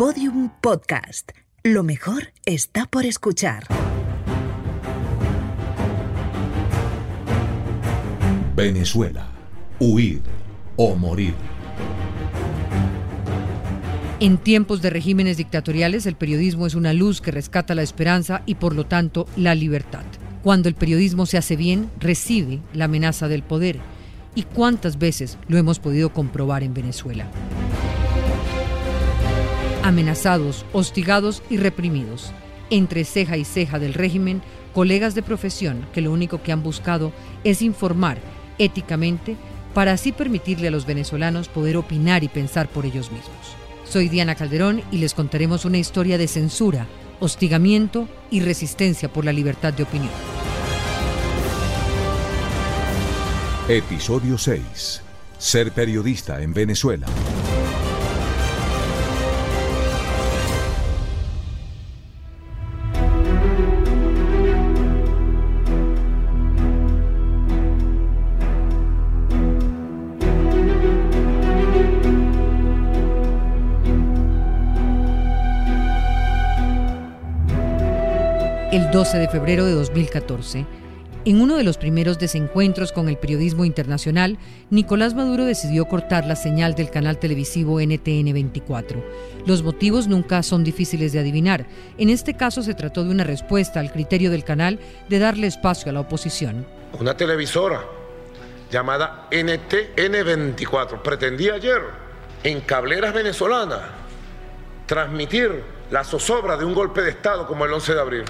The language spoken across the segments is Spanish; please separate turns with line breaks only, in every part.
Podium Podcast. Lo mejor está por escuchar.
Venezuela. Huir o morir.
En tiempos de regímenes dictatoriales, el periodismo es una luz que rescata la esperanza y por lo tanto la libertad. Cuando el periodismo se hace bien, recibe la amenaza del poder. ¿Y cuántas veces lo hemos podido comprobar en Venezuela? Amenazados, hostigados y reprimidos. Entre ceja y ceja del régimen, colegas de profesión que lo único que han buscado es informar éticamente para así permitirle a los venezolanos poder opinar y pensar por ellos mismos. Soy Diana Calderón y les contaremos una historia de censura, hostigamiento y resistencia por la libertad de opinión.
Episodio 6. Ser periodista en Venezuela.
El 12 de febrero de 2014. En uno de los primeros desencuentros con el periodismo internacional, Nicolás Maduro decidió cortar la señal del canal televisivo NTN 24. Los motivos nunca son difíciles de adivinar. En este caso se trató de una respuesta al criterio del canal de darle espacio a la oposición.
Una televisora llamada NTN 24 pretendía ayer en cableras venezolanas transmitir la zozobra de un golpe de Estado como el 11 de abril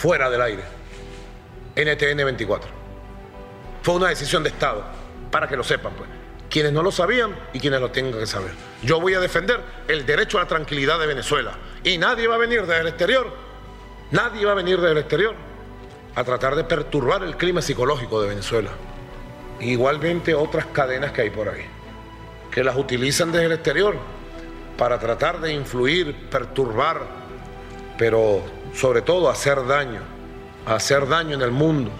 fuera del aire. NTN 24. Fue una decisión de Estado, para que lo sepan, pues. Quienes no lo sabían y quienes lo tengan que saber. Yo voy a defender el derecho a la tranquilidad de Venezuela. Y nadie va a venir desde el exterior, nadie va a venir desde el exterior a tratar de perturbar el clima psicológico de Venezuela. Igualmente otras cadenas que hay por ahí, que las utilizan desde el exterior para tratar de influir, perturbar, pero sobre todo hacer daño, hacer daño en el mundo,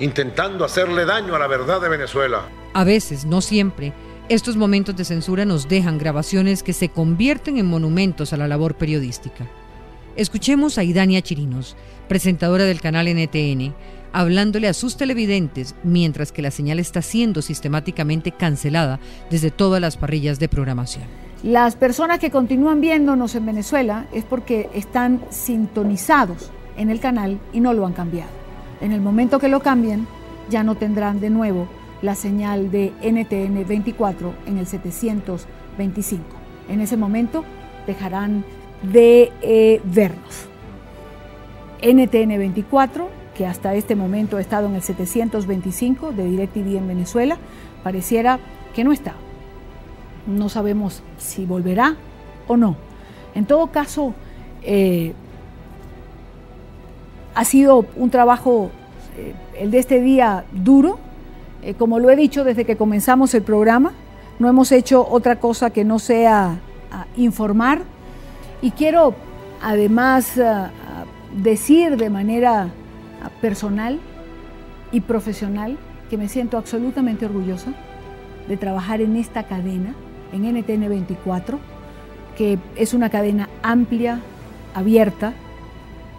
intentando hacerle daño a la verdad de Venezuela.
A veces, no siempre, estos momentos de censura nos dejan grabaciones que se convierten en monumentos a la labor periodística. Escuchemos a Idania Chirinos, presentadora del canal NTN, hablándole a sus televidentes mientras que la señal está siendo sistemáticamente cancelada desde todas las parrillas de programación.
Las personas que continúan viéndonos en Venezuela es porque están sintonizados en el canal y no lo han cambiado. En el momento que lo cambien, ya no tendrán de nuevo la señal de NTN 24 en el 725. En ese momento dejarán de eh, vernos. NTN 24, que hasta este momento ha estado en el 725 de DirecTV en Venezuela, pareciera que no está no sabemos si volverá o no. En todo caso, eh, ha sido un trabajo, eh, el de este día, duro. Eh, como lo he dicho desde que comenzamos el programa, no hemos hecho otra cosa que no sea ah, informar. Y quiero además ah, ah, decir de manera personal y profesional que me siento absolutamente orgullosa de trabajar en esta cadena en NTN 24, que es una cadena amplia, abierta,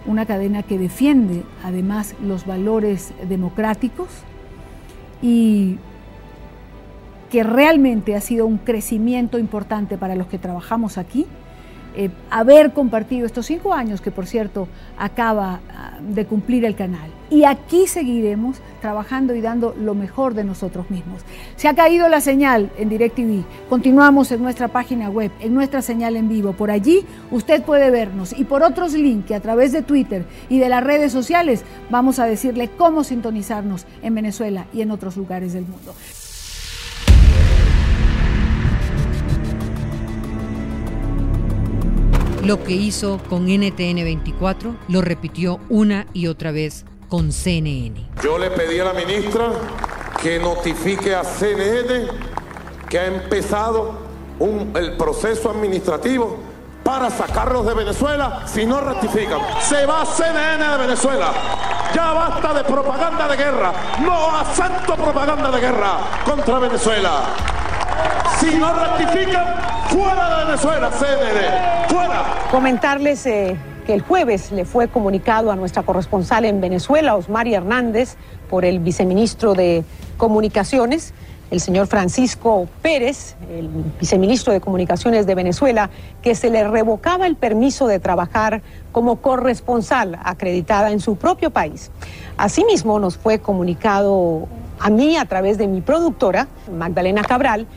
una cadena que defiende además los valores democráticos y que realmente ha sido un crecimiento importante para los que trabajamos aquí eh, haber compartido estos cinco años que por cierto acaba ah, de cumplir el canal. Y aquí seguiremos trabajando y dando lo mejor de nosotros mismos. Se ha caído la señal en DirecTV. Continuamos en nuestra página web, en nuestra señal en vivo. Por allí usted puede vernos y por otros links que a través de Twitter y de las redes sociales vamos a decirle cómo sintonizarnos en Venezuela y en otros lugares del mundo.
Lo que hizo con NTN 24 lo repitió una y otra vez con CNN.
Yo le pedí a la ministra que notifique a CNN que ha empezado el proceso administrativo para sacarlos de Venezuela si no rectifican. Se va CNN de Venezuela. Ya basta de propaganda de guerra. No acepto propaganda de guerra contra Venezuela. Si no rectifican, Fuera de Venezuela, CNN. Fuera.
Comentarles eh, que el jueves le fue comunicado a nuestra corresponsal en Venezuela, Osmari Hernández, por el viceministro de Comunicaciones, el señor Francisco Pérez, el viceministro de Comunicaciones de Venezuela, que se le revocaba el permiso de trabajar como corresponsal acreditada en su propio país. Asimismo, nos fue comunicado a mí a través de mi productora, Magdalena Cabral,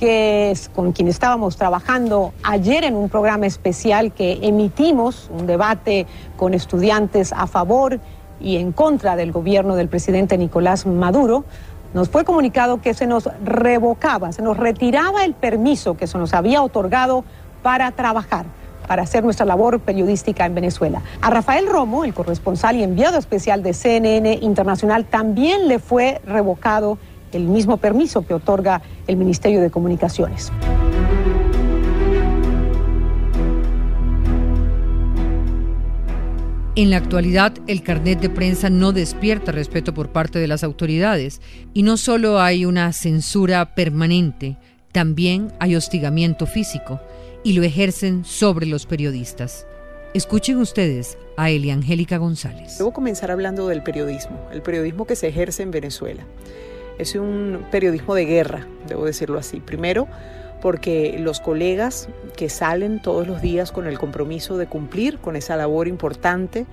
que es con quien estábamos trabajando ayer en un programa especial que emitimos, un debate con estudiantes a favor y en contra del gobierno del presidente Nicolás Maduro, nos fue comunicado que se nos revocaba, se nos retiraba el permiso que se nos había otorgado para trabajar, para hacer nuestra labor periodística en Venezuela. A Rafael Romo, el corresponsal y enviado especial de CNN Internacional, también le fue revocado el mismo permiso que otorga el Ministerio de Comunicaciones.
En la actualidad, el carnet de prensa no despierta respeto por parte de las autoridades y no solo hay una censura permanente, también hay hostigamiento físico y lo ejercen sobre los periodistas. Escuchen ustedes a Eliangélica González.
Debo comenzar hablando del periodismo, el periodismo que se ejerce en Venezuela. Es un periodismo de guerra, debo decirlo así. Primero, porque los colegas que salen todos los días con el compromiso de cumplir con esa labor importante,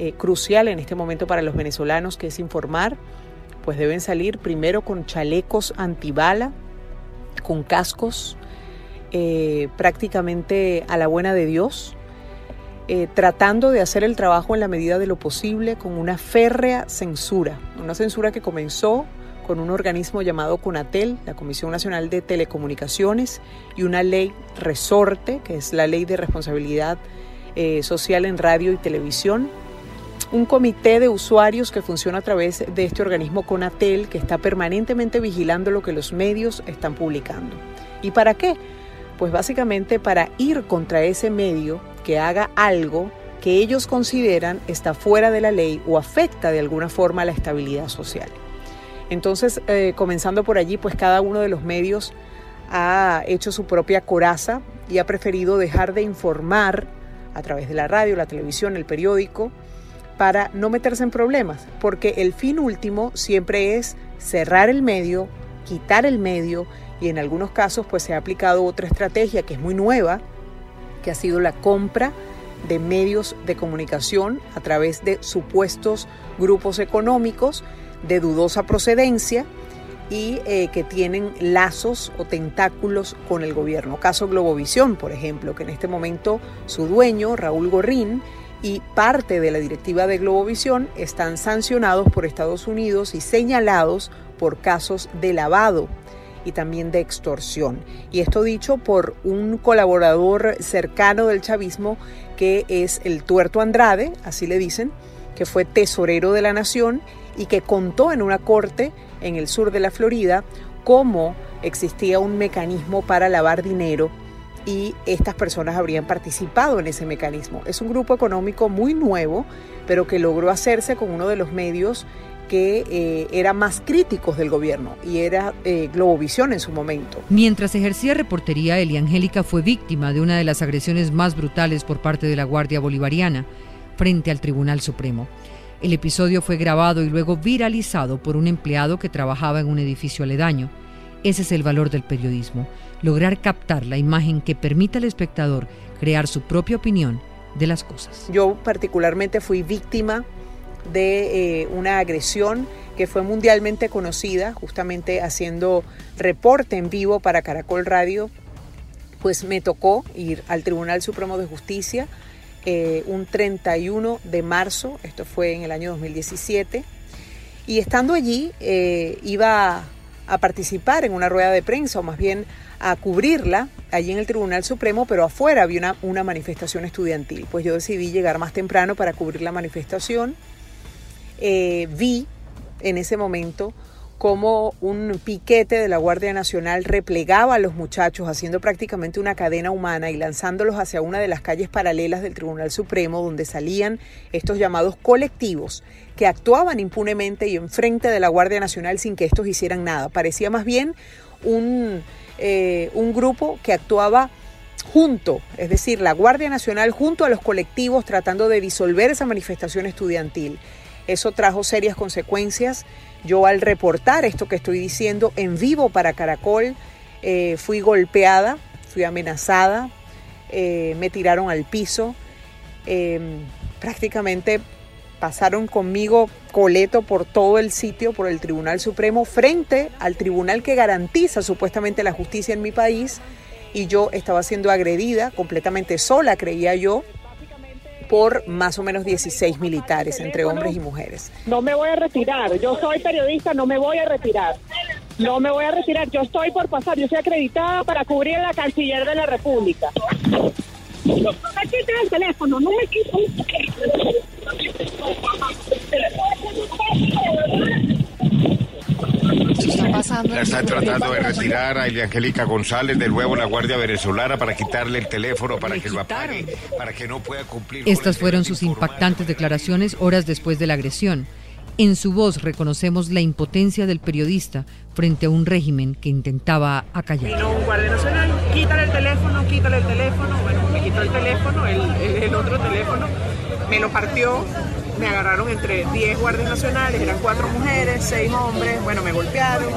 eh, crucial en este momento para los venezolanos, que es informar, pues deben salir primero con chalecos antibala, con cascos, eh, prácticamente a la buena de Dios, eh, tratando de hacer el trabajo en la medida de lo posible con una férrea censura, una censura que comenzó con un organismo llamado CONATEL, la Comisión Nacional de Telecomunicaciones, y una ley resorte, que es la Ley de Responsabilidad eh, Social en Radio y Televisión, un comité de usuarios que funciona a través de este organismo CONATEL, que está permanentemente vigilando lo que los medios están publicando. ¿Y para qué? Pues básicamente para ir contra ese medio que haga algo que ellos consideran está fuera de la ley o afecta de alguna forma la estabilidad social. Entonces, eh, comenzando por allí, pues cada uno de los medios ha hecho su propia coraza y ha preferido dejar de informar a través de la radio, la televisión, el periódico, para no meterse en problemas, porque el fin último siempre es cerrar el medio, quitar el medio y en algunos casos pues se ha aplicado otra estrategia que es muy nueva, que ha sido la compra de medios de comunicación a través de supuestos grupos económicos de dudosa procedencia y eh, que tienen lazos o tentáculos con el gobierno. Caso Globovisión, por ejemplo, que en este momento su dueño, Raúl Gorrín, y parte de la directiva de Globovisión están sancionados por Estados Unidos y señalados por casos de lavado y también de extorsión. Y esto dicho por un colaborador cercano del chavismo que es el Tuerto Andrade, así le dicen, que fue tesorero de la nación y que contó en una corte en el sur de la Florida cómo existía un mecanismo para lavar dinero y estas personas habrían participado en ese mecanismo. Es un grupo económico muy nuevo, pero que logró hacerse con uno de los medios que eh, era más críticos del gobierno y era eh, Globovisión en su momento.
Mientras ejercía reportería, Eliangélica fue víctima de una de las agresiones más brutales por parte de la Guardia Bolivariana frente al Tribunal Supremo. El episodio fue grabado y luego viralizado por un empleado que trabajaba en un edificio aledaño. Ese es el valor del periodismo, lograr captar la imagen que permita al espectador crear su propia opinión de las cosas.
Yo particularmente fui víctima de eh, una agresión que fue mundialmente conocida, justamente haciendo reporte en vivo para Caracol Radio, pues me tocó ir al Tribunal Supremo de Justicia eh, un 31 de marzo, esto fue en el año 2017, y estando allí eh, iba a participar en una rueda de prensa, o más bien a cubrirla allí en el Tribunal Supremo, pero afuera había una, manifestación estudiantil. Pues yo decidí llegar más temprano para cubrir la manifestación. Eh, vi en ese momento como un piquete de la Guardia Nacional replegaba a los muchachos haciendo prácticamente una cadena humana y lanzándolos hacia una de las calles paralelas del Tribunal Supremo donde salían estos llamados colectivos que actuaban impunemente y enfrente de la Guardia Nacional sin que estos hicieran nada. Parecía más bien un, eh, un grupo que actuaba junto, es decir, la Guardia Nacional junto a los colectivos tratando de disolver esa manifestación estudiantil. Eso trajo serias consecuencias. Yo al reportar esto que estoy diciendo en vivo para Caracol, eh, fui golpeada, fui amenazada, eh, me tiraron al piso, em, prácticamente pasaron conmigo coleto por todo el sitio, por el Tribunal Supremo, frente al tribunal que garantiza supuestamente la justicia en mi país, y yo estaba siendo agredida completamente sola, creía yo, por más o menos 16 militares, entre hombres y mujeres.
No me voy a retirar, yo soy periodista, no me voy a retirar. No me voy a retirar, yo estoy por pasar, yo soy acreditada para cubrir la canciller de la República. No me el teléfono, no me
está pasando?
Están tratando de retirar a Angélica González de nuevo la Guardia Venezolana para quitarle el teléfono, para que lo apague, para que no pueda cumplir.
Estas fueron sus impactantes declaraciones horas después de la agresión. En su voz reconocemos la impotencia del periodista frente a un régimen que intentaba acallar.
Vino un guardia nacional, quítale el teléfono, quítale el teléfono. Bueno, me quitó el teléfono, el, el otro teléfono, me lo partió, me agarraron entre 10 guardias nacionales, eran cuatro mujeres, seis hombres, bueno, me golpearon,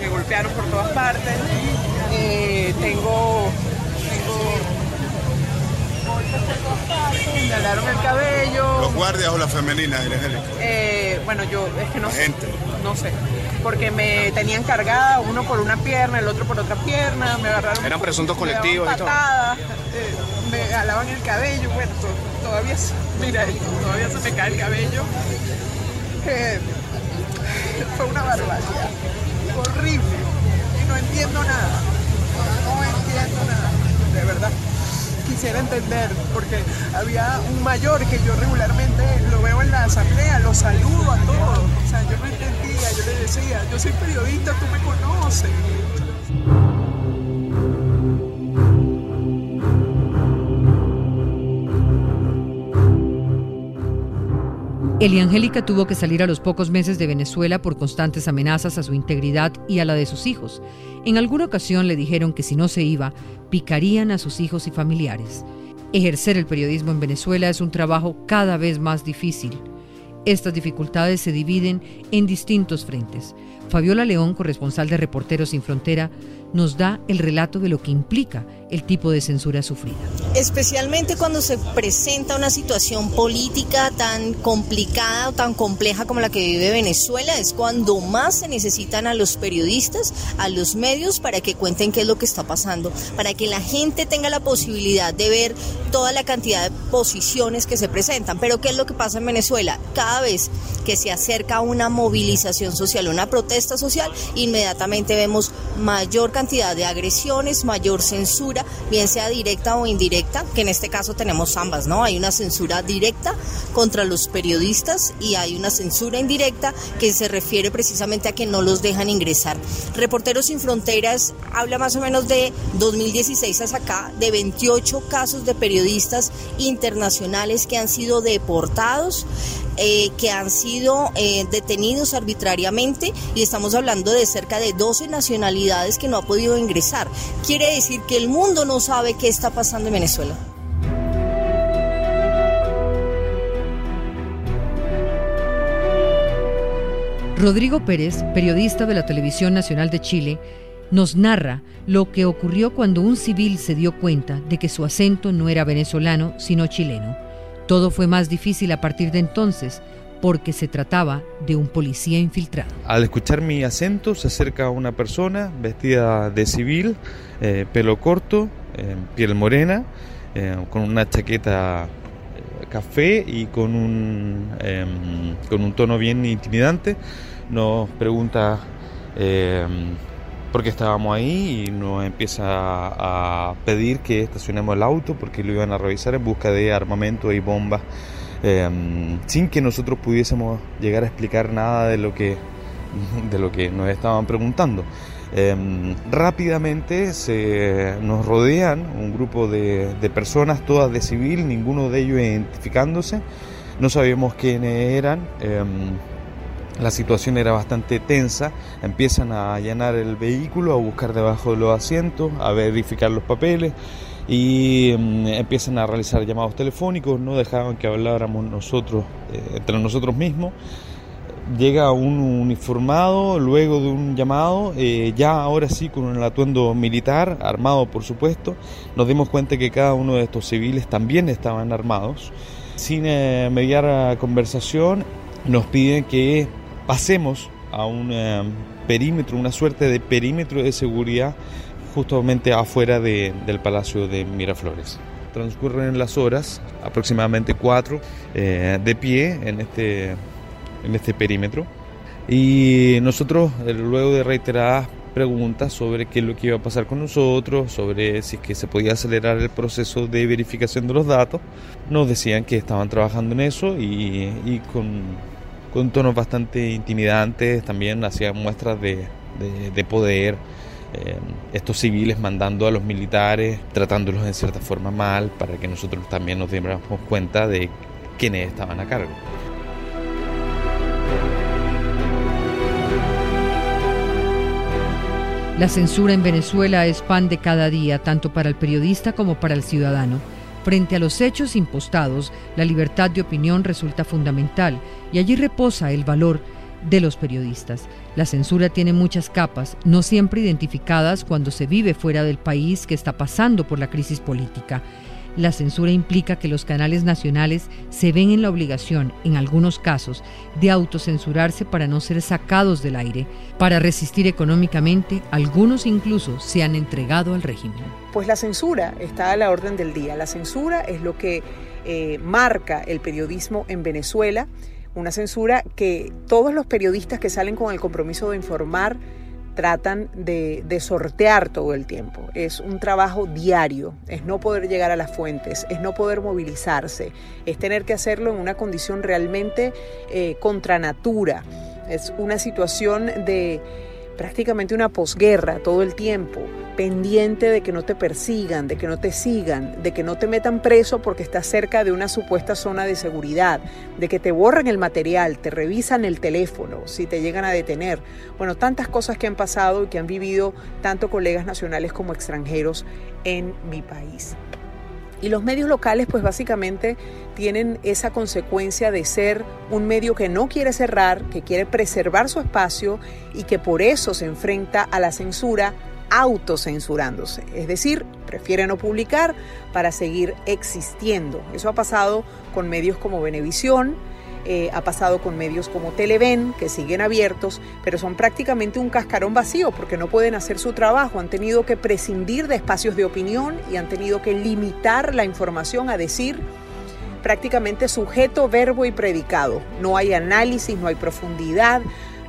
me golpearon por todas partes. Eh, tengo, tengo golpes por todas partes, me hablaron el cabello.
¿Los guardias o la femenina,
eh, bueno, yo es que no
sé. Gente.
No sé. Porque me tenían cargada, uno por una pierna, el otro por otra pierna, me agarraron.
Eran presuntos colectivos
y todo. Eh, me jalaban el cabello, bueno, todavía, mira, todavía se me cae el cabello. fue una barbaridad, horrible, y no entiendo nada, no entiendo nada, de verdad. Quisiera entender, porque había un mayor que yo regularmente lo veo en la asamblea, lo saludo a todos. O sea, yo no entendía, yo le decía, yo soy periodista, tú me conoces.
Angélica tuvo que salir a los pocos meses de Venezuela por constantes amenazas a su integridad y a la de sus hijos. En alguna ocasión le dijeron que si no se iba, picarían a sus hijos y familiares. Ejercer el periodismo en Venezuela es un trabajo cada vez más difícil. Estas dificultades se dividen en distintos frentes. Fabiola León, corresponsal de Reporteros Sin Frontera, nos da el relato de lo que implica el tipo de censura sufrida.
Especialmente cuando se presenta una situación política tan complicada o tan compleja como la que vive Venezuela, es cuando más se necesitan a los periodistas, a los medios, para que cuenten qué es lo que está pasando, para que la gente tenga la posibilidad de ver toda la cantidad de posiciones que se presentan. Pero ¿qué es lo que pasa en Venezuela? Cada vez que se acerca una movilización social, una protesta social, inmediatamente vemos mayor cantidad de agresiones, mayor censura, bien sea directa o indirecta, que en este caso tenemos ambas, ¿no? Hay una censura directa contra los periodistas y hay una censura indirecta que se refiere precisamente a que no los dejan ingresar. Reporteros sin Fronteras habla más o menos de 2016 hasta acá, de 28 casos de periodistas internacionales que han sido deportados. Eh, que han sido eh, detenidos arbitrariamente y estamos hablando de cerca de 12 nacionalidades que no ha podido ingresar. Quiere decir que el mundo no sabe qué está pasando en Venezuela.
Rodrigo Pérez, periodista de la Televisión Nacional de Chile, nos narra lo que ocurrió cuando un civil se dio cuenta de que su acento no era venezolano, sino chileno. Todo fue más difícil a partir de entonces porque se trataba de un policía infiltrado.
Al escuchar mi acento se acerca una persona vestida de civil, eh, pelo corto, eh, piel morena, eh, con una chaqueta café y con un, em, con un tono bien intimidante. Nos pregunta por qué estábamos ahí y nos empieza a pedir que estacionemos el auto porque lo iban a revisar en busca de armamento y bombas, em, sin que nosotros pudiésemos llegar a explicar nada de lo que, de lo que nos estaban preguntando. Em, rápidamente se nos rodean un grupo de, personas, todas de civil, ninguno de ellos identificándose, no sabíamos quiénes eran. Em, la situación era bastante tensa, empiezan a allanar el vehículo, a buscar debajo de los asientos, a verificar los papeles y mm, empiezan a realizar llamados telefónicos, no dejaban que habláramos nosotros eh, entre nosotros mismos. Llega un uniformado luego de un llamado, eh, ya ahora sí con un atuendo militar, armado por supuesto. Nos dimos cuenta que cada uno de estos civiles también estaban armados. Sin eh, mediar conversación, nos piden que pasemos a un perímetro, una suerte de perímetro de seguridad justamente afuera del Palacio de Miraflores. Transcurren las horas, aproximadamente cuatro, eh, de pie en este, en este perímetro. Y nosotros, eh, luego de reiteradas preguntas sobre qué es lo que iba a pasar con nosotros, sobre si es que se podía acelerar el proceso de verificación de los datos, nos decían que estaban trabajando en eso y, con, con, tonos bastante intimidantes, también hacían muestras de, de, de poder eh, estos civiles mandando a los militares, tratándolos en cierta forma mal, para que nosotros también nos diéramos cuenta de quiénes estaban a cargo.
La censura en Venezuela es pan de cada día, tanto para el periodista como para el ciudadano. Frente a los hechos impostados, la libertad de opinión resulta fundamental y allí reposa el valor de los periodistas. La censura tiene muchas capas, no siempre identificadas cuando se vive fuera del país que está pasando por la crisis política. La censura implica que los canales nacionales se ven en la obligación, en algunos casos, de autocensurarse para no ser sacados del aire. Para resistir económicamente, algunos incluso se han entregado al régimen.
Pues la censura está a la orden del día. La censura es lo que eh, marca el periodismo en Venezuela una censura que todos los periodistas que salen con el compromiso de informar tratan de, sortear todo el tiempo. Es un trabajo diario, es no poder llegar a las fuentes, es no poder movilizarse, es tener que hacerlo en una condición realmente eh, contra natura. Es una situación de prácticamente una posguerra todo el tiempo, pendiente de que no te persigan, de que no te sigan, de que no te metan preso porque estás cerca de una supuesta zona de seguridad, de que te borren el material, te revisan el teléfono si te llegan a detener. Bueno, tantas cosas que han pasado y que han vivido tanto colegas nacionales como extranjeros en mi país. Y los medios locales pues básicamente tienen esa consecuencia de ser un medio que no quiere cerrar, que quiere preservar su espacio y que por eso se enfrenta a la censura autocensurándose. Es decir, prefiere no publicar para seguir existiendo. Eso ha pasado con medios como Venevisión, eh, ha pasado con medios como Televen, que siguen abiertos, pero son prácticamente un cascarón vacío porque no pueden hacer su trabajo. Han tenido que prescindir de espacios de opinión y han tenido que limitar la información a decir prácticamente sujeto, verbo y predicado. No hay análisis, no hay profundidad,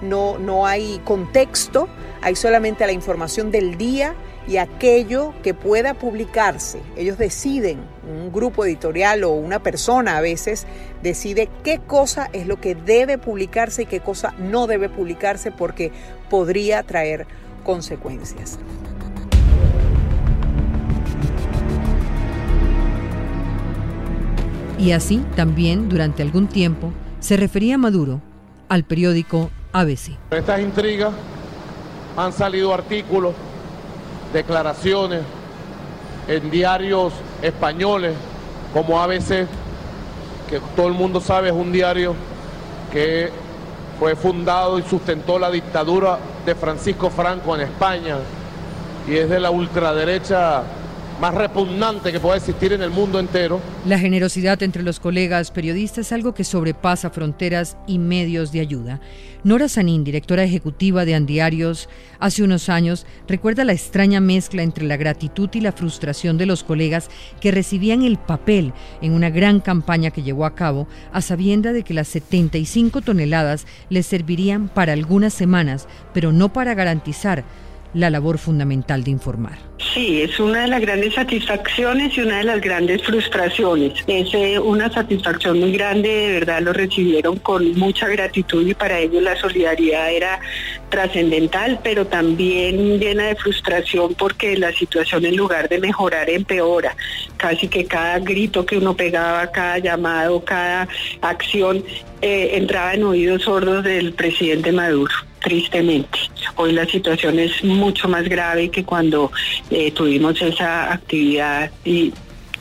no, no hay contexto, hay solamente la información del día y aquello que pueda publicarse. Ellos deciden, un grupo editorial o una persona a veces decide qué cosa es lo que debe publicarse y qué cosa no debe publicarse porque podría traer consecuencias.
Y así también durante algún tiempo se refería Maduro al periódico ABC.
Estas intrigas han salido artículos declaraciones en diarios españoles como ABC, que todo el mundo sabe es un diario que fue fundado y sustentó la dictadura de Francisco Franco en España y es de la ultraderecha más repugnante que pueda existir en el mundo entero.
La generosidad entre los colegas periodistas es algo que sobrepasa fronteras y medios de ayuda. Nora Sanín, directora ejecutiva de Andiarios, hace unos años recuerda la extraña mezcla entre la gratitud y la frustración de los colegas que recibían el papel en una gran campaña que llevó a cabo a sabienda de que las 75 toneladas les servirían para algunas semanas, pero no para garantizar la labor fundamental de informar.
Sí, es una de las grandes satisfacciones y una de las grandes frustraciones. Es eh, una satisfacción muy grande, de verdad lo recibieron con mucha gratitud y para ellos la solidaridad era trascendental, pero también llena de frustración porque la situación en lugar de mejorar empeora. Casi que cada grito que uno pegaba, cada llamado, cada acción eh, entraba en oídos sordos del presidente Maduro tristemente. Hoy la situación es mucho más grave que cuando eh, tuvimos esa actividad y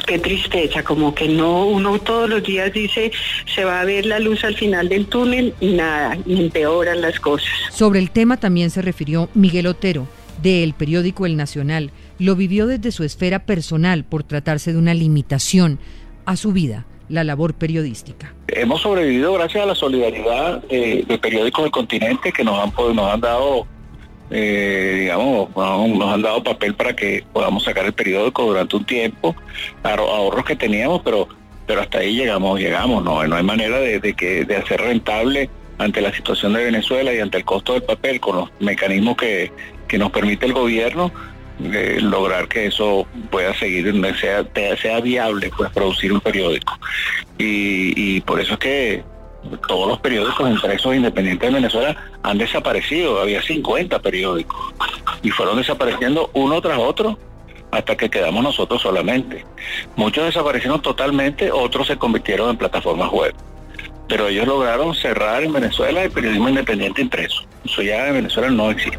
qué tristeza, como que no, uno todos los días dice se va a ver la luz al final del túnel y nada, y empeoran las cosas.
Sobre el tema también se refirió Miguel Otero, del periódico El Nacional. Lo vivió desde su esfera personal por tratarse de una limitación a su vida la labor periodística.
Hemos sobrevivido gracias a la solidaridad de, periódicos del continente que nos han, nos han dado, eh, digamos, nos han dado papel para que podamos sacar el periódico durante un tiempo, ahorros que teníamos, pero pero hasta ahí llegamos, llegamos, no, no hay manera de, que, de hacer rentable ante la situación de Venezuela y ante el costo del papel con los mecanismos que, que nos permite el gobierno, lograr que eso pueda seguir, sea, sea viable, pues producir un periódico. Y, por eso es que todos los periódicos impresos independientes de Venezuela han desaparecido. Había 50 periódicos y fueron desapareciendo uno tras otro hasta que quedamos nosotros solamente. Muchos desaparecieron totalmente, otros se convirtieron en plataformas web. Pero ellos lograron cerrar en Venezuela el periodismo independiente impreso. Eso ya en Venezuela no existe.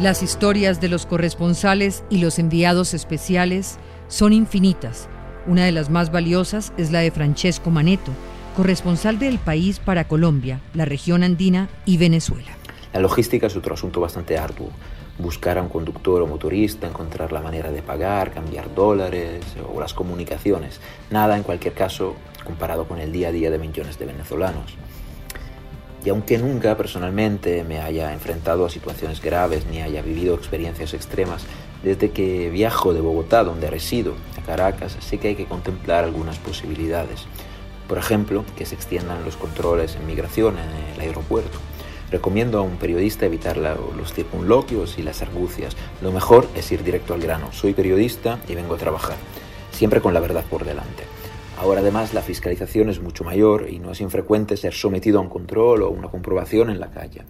Las historias de los corresponsales y los enviados especiales son infinitas. Una de las más valiosas es la de Francesco Maneto, corresponsal del país para Colombia, la región andina y Venezuela.
La logística es otro asunto bastante arduo. Buscar a un conductor o motorista, encontrar la manera de pagar, cambiar dólares o las comunicaciones. Nada, en cualquier caso, comparado con el día a día de millones de venezolanos. Y aunque nunca personalmente me haya enfrentado a situaciones graves ni haya vivido experiencias extremas, desde que viajo de Bogotá, donde resido, a Caracas, sé que hay que contemplar algunas posibilidades. Por ejemplo, que se extiendan los controles en migración en el aeropuerto. Recomiendo a un periodista evitar los circunloquios y las argucias. Lo mejor es ir directo al grano. Soy periodista y vengo a trabajar, siempre con la verdad por delante. Ahora además la fiscalización es mucho mayor y no es infrecuente ser sometido a un control o una comprobación en la calle.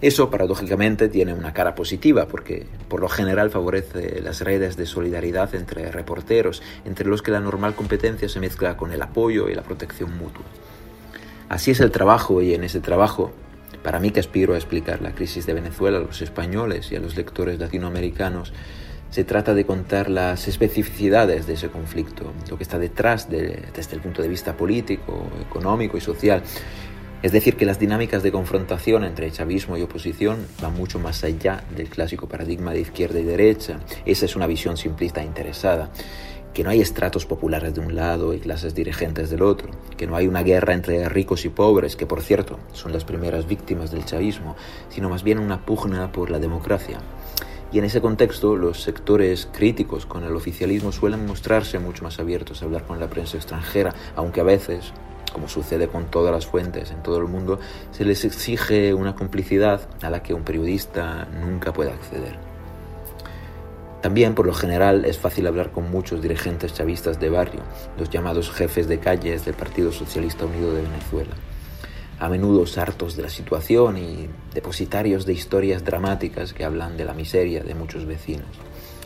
Eso paradójicamente tiene una cara positiva porque por lo general favorece las redes de solidaridad entre reporteros, entre los que la normal competencia se mezcla con el apoyo y la protección mutua. Así es el trabajo y en ese trabajo, para mí que aspiro a explicar la crisis de Venezuela a los españoles y a los lectores latinoamericanos, se trata de contar las especificidades de ese conflicto, lo que está detrás desde el punto de vista político, económico y social. Es decir, que las dinámicas de confrontación entre chavismo y oposición van mucho más allá del clásico paradigma de izquierda y derecha. Esa es una visión simplista e interesada. Que no hay estratos populares de un lado y clases dirigentes del otro. Que no hay una guerra entre ricos y pobres, que por cierto son las primeras víctimas del chavismo, sino más bien una pugna por la democracia. Y en ese contexto, los sectores críticos con el oficialismo suelen mostrarse mucho más abiertos a hablar con la prensa extranjera, aunque a veces, como sucede con todas las fuentes en todo el mundo, se les exige una complicidad a la que un periodista nunca puede acceder. También, por lo general, es fácil hablar con muchos dirigentes chavistas de barrio, los llamados jefes de calles del Partido Socialista Unido de Venezuela a menudo hartos de la situación y depositarios de historias dramáticas que hablan de la miseria de muchos vecinos.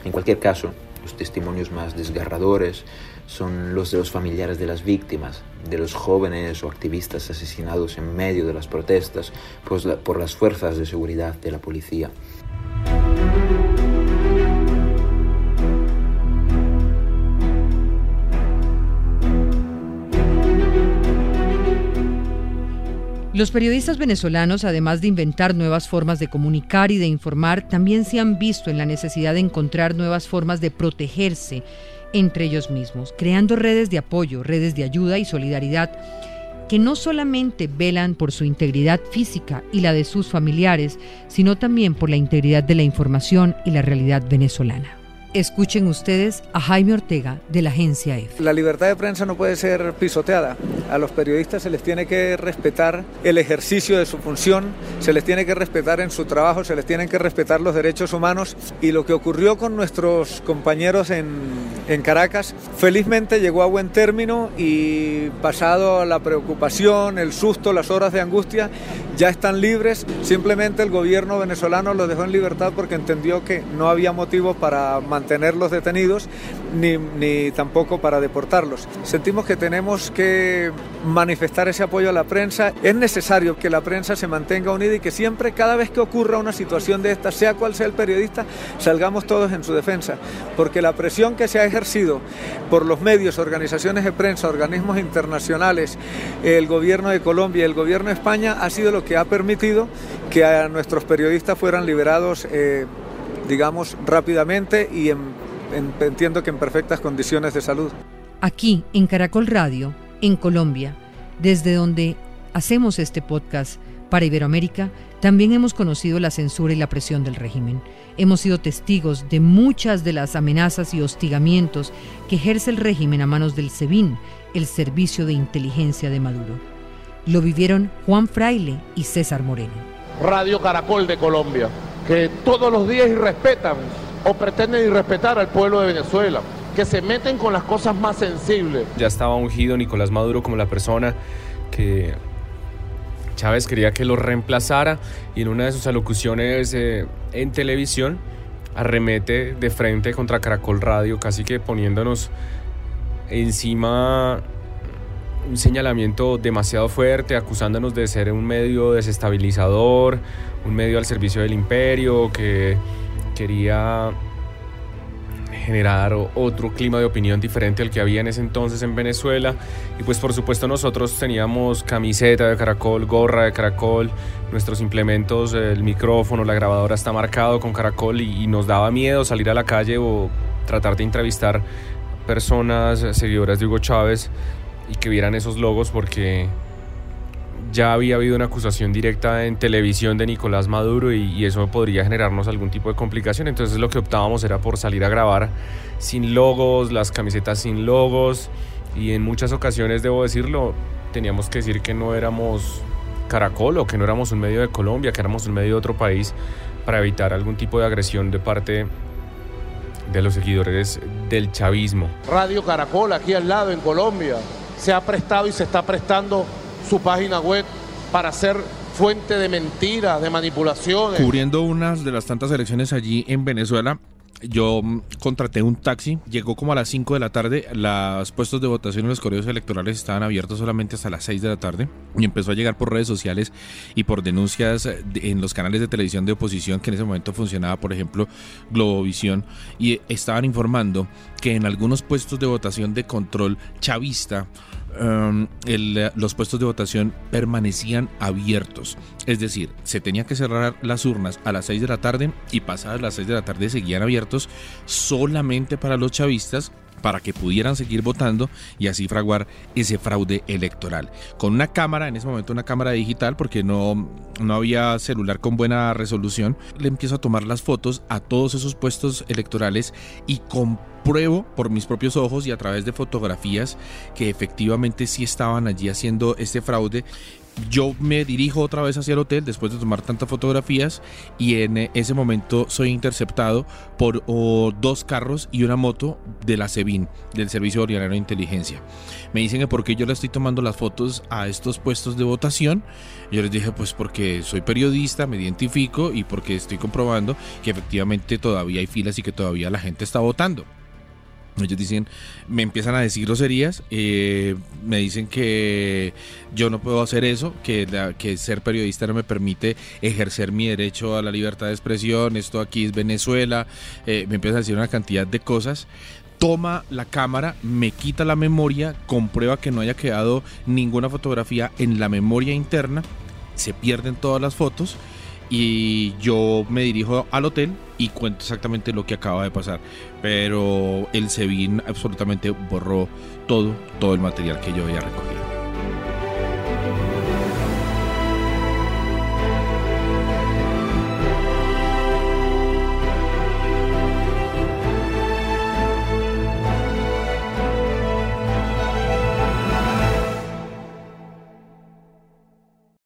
En cualquier caso, los testimonios más desgarradores son los de los familiares de las víctimas, de los jóvenes o activistas asesinados en medio de las protestas por las fuerzas de seguridad de la policía.
Los periodistas venezolanos, además de inventar nuevas formas de comunicar y de informar, también se han visto en la necesidad de encontrar nuevas formas de protegerse entre ellos mismos, creando redes de apoyo, redes de ayuda y solidaridad que no solamente velan por su integridad física y la de sus familiares, sino también por la integridad de la información y la realidad venezolana. Escuchen ustedes a Jaime Ortega de la agencia EFE.
La libertad de prensa no puede ser pisoteada. A los periodistas se les tiene que respetar el ejercicio de su función, se les tiene que respetar en su trabajo, se les tienen que respetar los derechos humanos. Y lo que ocurrió con nuestros compañeros en, en Caracas, felizmente llegó a buen término y pasado la preocupación, el susto, las horas de angustia, ya están libres. Simplemente el gobierno venezolano los dejó en libertad porque entendió que no había motivo para mantener mantenerlos detenidos ni, ni tampoco para deportarlos. Sentimos que tenemos que manifestar ese apoyo a la prensa. Es necesario que la prensa se mantenga unida y que siempre, cada vez que ocurra una situación de esta, sea cual sea el periodista, salgamos todos en su defensa. Porque la presión que se ha ejercido por los medios, organizaciones de prensa, organismos internacionales, el gobierno de Colombia y el gobierno de España ha sido lo que ha permitido que a nuestros periodistas fueran liberados. Eh, digamos, rápidamente y entiendo que en perfectas condiciones de salud.
Aquí, en Caracol Radio, en Colombia, desde donde hacemos este podcast para Iberoamérica, también hemos conocido la censura y la presión del régimen. Hemos sido testigos de muchas de las amenazas y hostigamientos que ejerce el régimen a manos del SEBIN, el Servicio de Inteligencia de Maduro. Lo vivieron Juan Fraile y César Moreno.
Radio Caracol de Colombia que todos los días irrespetan o pretenden irrespetar al pueblo de Venezuela, que se meten con las cosas más sensibles.
Ya estaba ungido Nicolás Maduro como la persona que Chávez quería que lo reemplazara y en una de sus alocuciones eh, en televisión arremete de frente contra Caracol Radio, casi que poniéndonos encima un señalamiento demasiado fuerte, acusándonos de ser un medio desestabilizador, un medio al servicio del imperio, que quería generar otro clima de opinión diferente al que había en ese entonces en Venezuela. Y pues por supuesto nosotros teníamos camiseta de caracol, gorra de caracol, nuestros implementos, el micrófono, la grabadora está marcado con caracol y, y nos daba miedo salir a la calle o tratar de entrevistar personas seguidoras de Hugo Chávez y que vieran esos logos porque ya había habido una acusación directa en televisión de Nicolás Maduro y, eso podría generarnos algún tipo de complicación. Entonces lo que optábamos era por salir a grabar sin logos, las camisetas sin logos y en muchas ocasiones, debo decirlo, teníamos que decir que no éramos Caracol o que no éramos un medio de Colombia, que éramos un medio de otro país para evitar algún tipo de agresión de parte de los seguidores del chavismo.
Radio Caracol aquí al lado en Colombia se ha prestado y se está prestando su página web para ser fuente de mentiras, de manipulaciones.
Cubriendo unas de las tantas elecciones allí en Venezuela, yo contraté un taxi, llegó como a las 5 de la tarde, los puestos de votación en los correos electorales estaban abiertos solamente hasta las 6 de la tarde y empezó a llegar por redes sociales y por denuncias en los canales de televisión de oposición que en ese momento funcionaba, por ejemplo, Globovisión, y estaban informando que en algunos puestos de votación de control chavista, um, los puestos de votación permanecían abiertos. Es decir, se tenía que cerrar las urnas a las 6 de la tarde y pasadas las 6 de la tarde seguían abiertos solamente para los chavistas para que pudieran seguir votando y así fraguar ese fraude electoral. Con una cámara, en ese momento una cámara digital, porque no, no había celular con buena resolución, le empiezo a tomar las fotos a todos esos puestos electorales y compruebo por mis propios ojos y a través de fotografías que efectivamente sí estaban allí haciendo este fraude yo me dirijo otra vez hacia el hotel después de tomar tantas fotografías y en ese momento soy interceptado por dos carros y una moto de la SEBIN, del Servicio Bolivariano de Inteligencia. Me dicen que por qué yo le estoy tomando las fotos a estos puestos de votación. Yo les dije pues porque soy periodista, me identifico y porque estoy comprobando que efectivamente todavía hay filas y que todavía la gente está votando. Ellos dicen, me empiezan a decir groserías, eh, me dicen que yo no puedo hacer eso, que, que ser periodista no me permite ejercer mi derecho a la libertad de expresión, esto aquí es Venezuela, eh, me empiezan a decir una cantidad de cosas. Toma la cámara, me quita la memoria, comprueba que no haya quedado ninguna fotografía en la memoria interna, se pierden todas las fotos y yo me dirijo al hotel y cuento exactamente lo que acaba de pasar. Pero el SEBIN absolutamente borró todo, todo el material que yo había recogido.